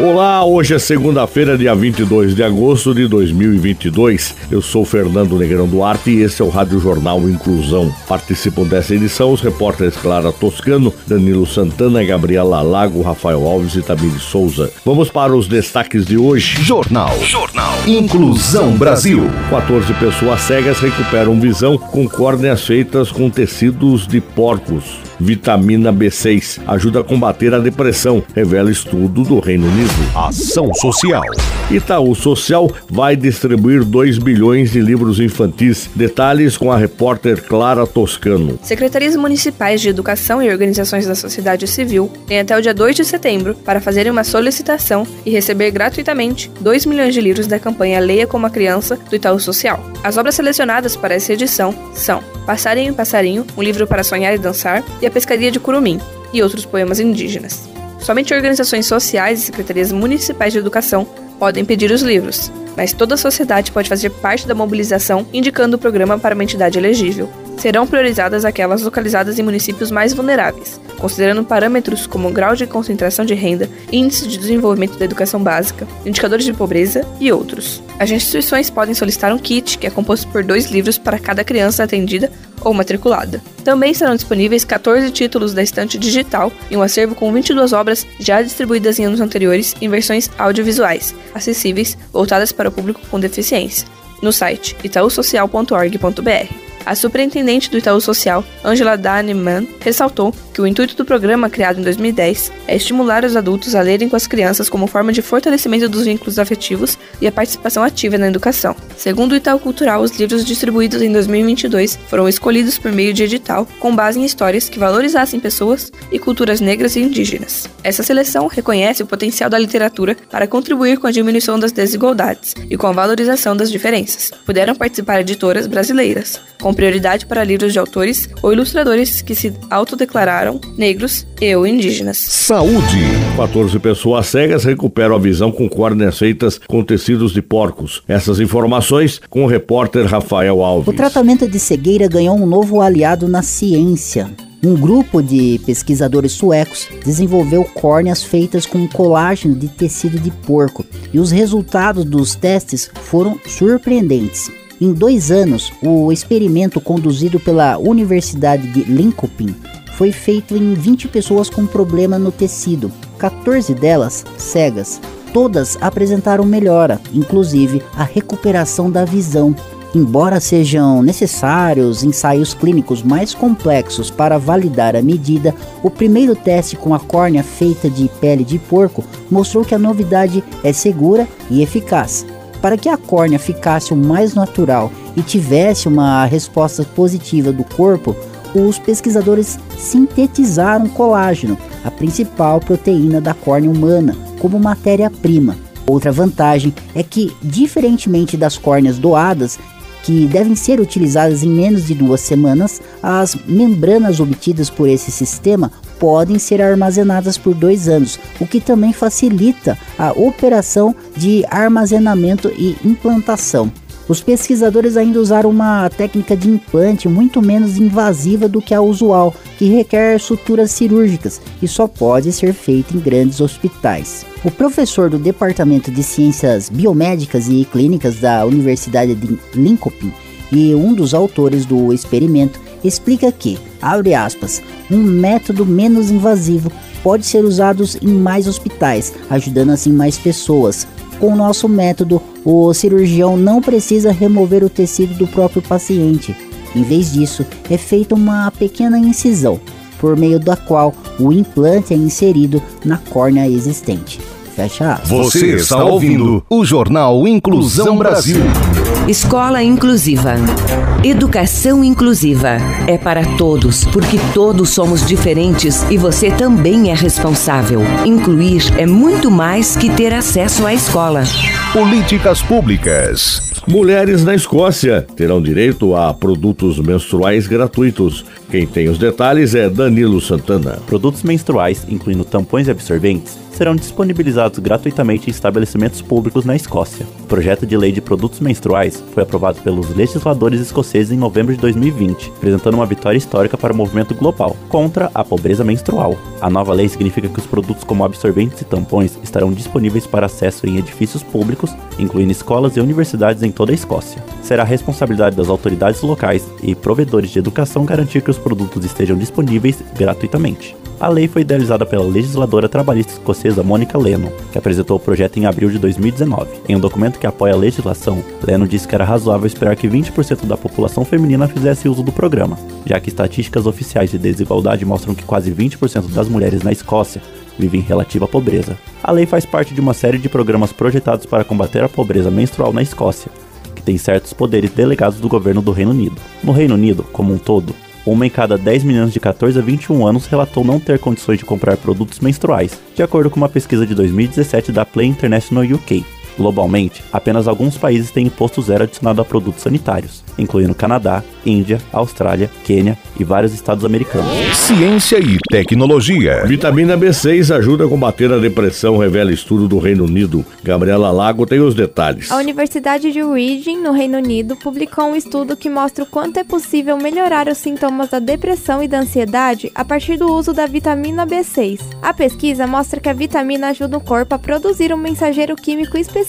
Olá, hoje é segunda-feira, dia 22 de agosto de 2022. Eu sou Fernando Negrão Duarte e esse é o Rádio Jornal Inclusão. Participam dessa edição os repórteres Clara Toscano, Danilo Santana, Gabriela Lago, Rafael Alves e Tamir Souza. Vamos para os destaques de hoje. Jornal. Jornal. Inclusão Brasil. 14 pessoas cegas recuperam visão com córneas feitas com tecidos de porcos. Vitamina B6 ajuda a combater a depressão, revela estudo do Reino Unido. Ação Social. Itaú Social vai distribuir 2 bilhões de livros infantis. Detalhes com a repórter Clara Toscano. Secretarias municipais de educação e organizações da sociedade civil têm até o dia 2 de setembro para fazerem uma solicitação e receber gratuitamente 2 milhões de livros da campanha Leia como a Criança do Itaú Social. As obras selecionadas para essa edição são Passarinho e Passarinho, um livro para sonhar e dançar, e A Pescaria de Curumim, e outros poemas indígenas. Somente organizações sociais e secretarias municipais de educação podem pedir os livros, mas toda a sociedade pode fazer parte da mobilização indicando o programa para uma entidade elegível. Serão priorizadas aquelas localizadas em municípios mais vulneráveis, considerando parâmetros como grau de concentração de renda, índice de desenvolvimento da educação básica, indicadores de pobreza e outros. As instituições podem solicitar um kit, que é composto por dois livros para cada criança atendida ou matriculada. Também serão disponíveis 14 títulos da estante digital e um acervo com 22 obras já distribuídas em anos anteriores em versões audiovisuais, acessíveis, voltadas para o público com deficiência, no site itausocial.org.br. A superintendente do Itaú Social, Angela Daneman, ressaltou que o intuito do programa, criado em 2010, é estimular os adultos a lerem com as crianças como forma de fortalecimento dos vínculos afetivos e a participação ativa na educação. Segundo o Itaú Cultural, os livros distribuídos em 2022 foram escolhidos por meio de edital com base em histórias que valorizassem pessoas e culturas negras e indígenas. Essa seleção reconhece o potencial da literatura para contribuir com a diminuição das desigualdades e com a valorização das diferenças. Puderam participar editoras brasileiras, com prioridade para livros de autores ou ilustradores que se autodeclararam negros e ou indígenas. Saúde. 14 pessoas cegas recuperam a visão com córneas feitas com tecidos de porcos. Essas informações com o repórter Rafael Alves. O tratamento de cegueira ganhou um novo aliado na ciência. Um grupo de pesquisadores suecos desenvolveu córneas feitas com colágeno de tecido de porco e os resultados dos testes foram surpreendentes. Em dois anos, o experimento conduzido pela Universidade de Linköping foi feito em 20 pessoas com problema no tecido, 14 delas cegas. Todas apresentaram melhora, inclusive a recuperação da visão. Embora sejam necessários ensaios clínicos mais complexos para validar a medida, o primeiro teste com a córnea feita de pele de porco mostrou que a novidade é segura e eficaz. Para que a córnea ficasse o mais natural e tivesse uma resposta positiva do corpo, os pesquisadores sintetizaram colágeno, a principal proteína da córnea humana, como matéria-prima. Outra vantagem é que, diferentemente das córneas doadas, que devem ser utilizadas em menos de duas semanas, as membranas obtidas por esse sistema podem ser armazenadas por dois anos, o que também facilita a operação de armazenamento e implantação. Os pesquisadores ainda usaram uma técnica de implante muito menos invasiva do que a usual, que requer suturas cirúrgicas e só pode ser feita em grandes hospitais. O professor do Departamento de Ciências Biomédicas e Clínicas da Universidade de Linköping e um dos autores do experimento explica que, abre aspas, um método menos invasivo pode ser usado em mais hospitais, ajudando assim mais pessoas. Com o nosso método, o cirurgião não precisa remover o tecido do próprio paciente. Em vez disso, é feita uma pequena incisão, por meio da qual o implante é inserido na córnea existente. Fecha aspas. Você está ouvindo o Jornal Inclusão Brasil. Escola Inclusiva. Educação inclusiva é para todos, porque todos somos diferentes e você também é responsável. Incluir é muito mais que ter acesso à escola. Políticas públicas. Mulheres na Escócia terão direito a produtos menstruais gratuitos. Quem tem os detalhes é Danilo Santana. Produtos menstruais, incluindo tampões e absorventes, serão disponibilizados gratuitamente em estabelecimentos públicos na Escócia. O projeto de lei de produtos menstruais foi aprovado pelos legisladores escoceses em novembro de 2020, apresentando uma vitória histórica para o movimento global contra a pobreza menstrual. A nova lei significa que os produtos como absorventes e tampões estarão disponíveis para acesso em edifícios públicos, incluindo escolas e universidades em toda a Escócia. Será responsabilidade das autoridades locais e provedores de educação garantir que os produtos estejam disponíveis gratuitamente. A lei foi idealizada pela legisladora trabalhista escocesa Monica Lennon, que apresentou o projeto em abril de 2019. Em um documento que apoia a legislação, Lennon disse que era razoável esperar que 20% da população feminina fizesse uso do programa, já que estatísticas oficiais de desigualdade mostram que quase 20% das mulheres na Escócia vivem em relativa pobreza. A lei faz parte de uma série de programas projetados para combater a pobreza menstrual na Escócia, tem certos poderes delegados do governo do Reino Unido. No Reino Unido, como um todo, uma em cada 10 meninas de 14 a 21 anos relatou não ter condições de comprar produtos menstruais, de acordo com uma pesquisa de 2017 da Play International UK. Globalmente, apenas alguns países têm imposto zero adicionado a produtos sanitários, incluindo Canadá, Índia, Austrália, Quênia e vários estados americanos. Ciência e tecnologia. Vitamina B6 ajuda a combater a depressão, revela estudo do Reino Unido. Gabriela Lago tem os detalhes. A Universidade de Reading, no Reino Unido, publicou um estudo que mostra o quanto é possível melhorar os sintomas da depressão e da ansiedade a partir do uso da vitamina B6. A pesquisa mostra que a vitamina ajuda o corpo a produzir um mensageiro químico específico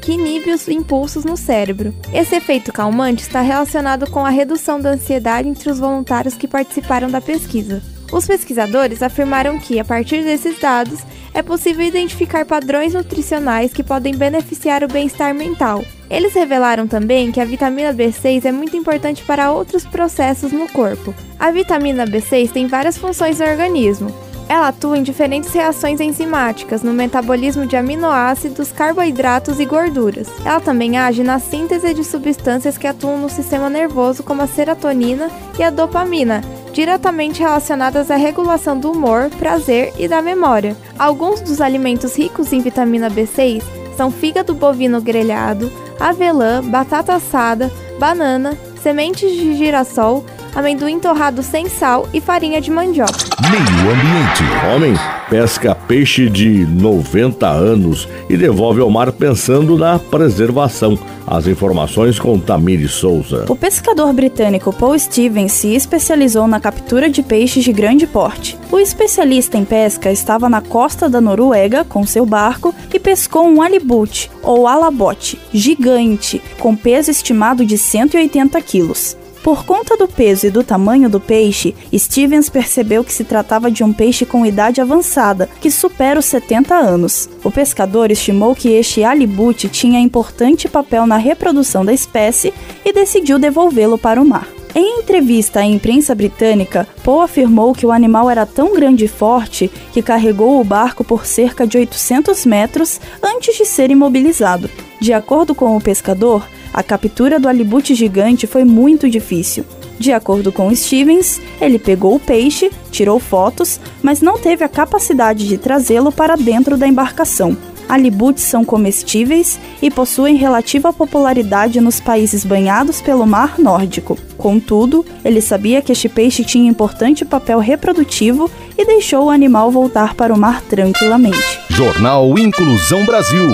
que inibe os impulsos no cérebro. Esse efeito calmante está relacionado com a redução da ansiedade entre os voluntários que participaram da pesquisa. Os pesquisadores afirmaram que, a partir desses dados, é possível identificar padrões nutricionais que podem beneficiar o bem-estar mental. Eles revelaram também que a vitamina B6 é muito importante para outros processos no corpo. A vitamina B6 tem várias funções no organismo, ela atua em diferentes reações enzimáticas no metabolismo de aminoácidos, carboidratos e gorduras. Ela também age na síntese de substâncias que atuam no sistema nervoso, como a serotonina e a dopamina, diretamente relacionadas à regulação do humor, prazer e da memória. Alguns dos alimentos ricos em vitamina B6 são fígado bovino grelhado, avelã, batata assada, banana, sementes de girassol, amendoim torrado sem sal e farinha de mandioca. Meio ambiente. Homem pesca peixe de 90 anos e devolve ao mar pensando na preservação. As informações com Tamiri Souza. O pescador britânico Paul Stevens se especializou na captura de peixes de grande porte. O especialista em pesca estava na costa da Noruega com seu barco e pescou um alibute, ou alabote, gigante, com peso estimado de 180 quilos. Por conta do peso e do tamanho do peixe, Stevens percebeu que se tratava de um peixe com idade avançada, que supera os 70 anos. O pescador estimou que este alibute tinha importante papel na reprodução da espécie e decidiu devolvê-lo para o mar. Em entrevista à imprensa britânica, Poe afirmou que o animal era tão grande e forte que carregou o barco por cerca de 800 metros antes de ser imobilizado. De acordo com o pescador, a captura do alibute gigante foi muito difícil. De acordo com Stevens, ele pegou o peixe, tirou fotos, mas não teve a capacidade de trazê-lo para dentro da embarcação. Alibutes são comestíveis e possuem relativa popularidade nos países banhados pelo Mar Nórdico. Contudo, ele sabia que este peixe tinha importante papel reprodutivo e deixou o animal voltar para o mar tranquilamente. Jornal Inclusão Brasil.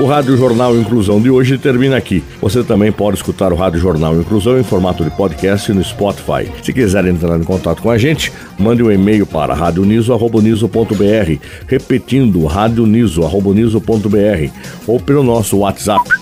O Rádio Jornal Inclusão de hoje termina aqui. Você também pode escutar o Rádio Jornal Inclusão em formato de podcast no Spotify. Se quiser entrar em contato com a gente, mande um e-mail para radioniso.br, repetindo radioniso.br ou pelo nosso WhatsApp.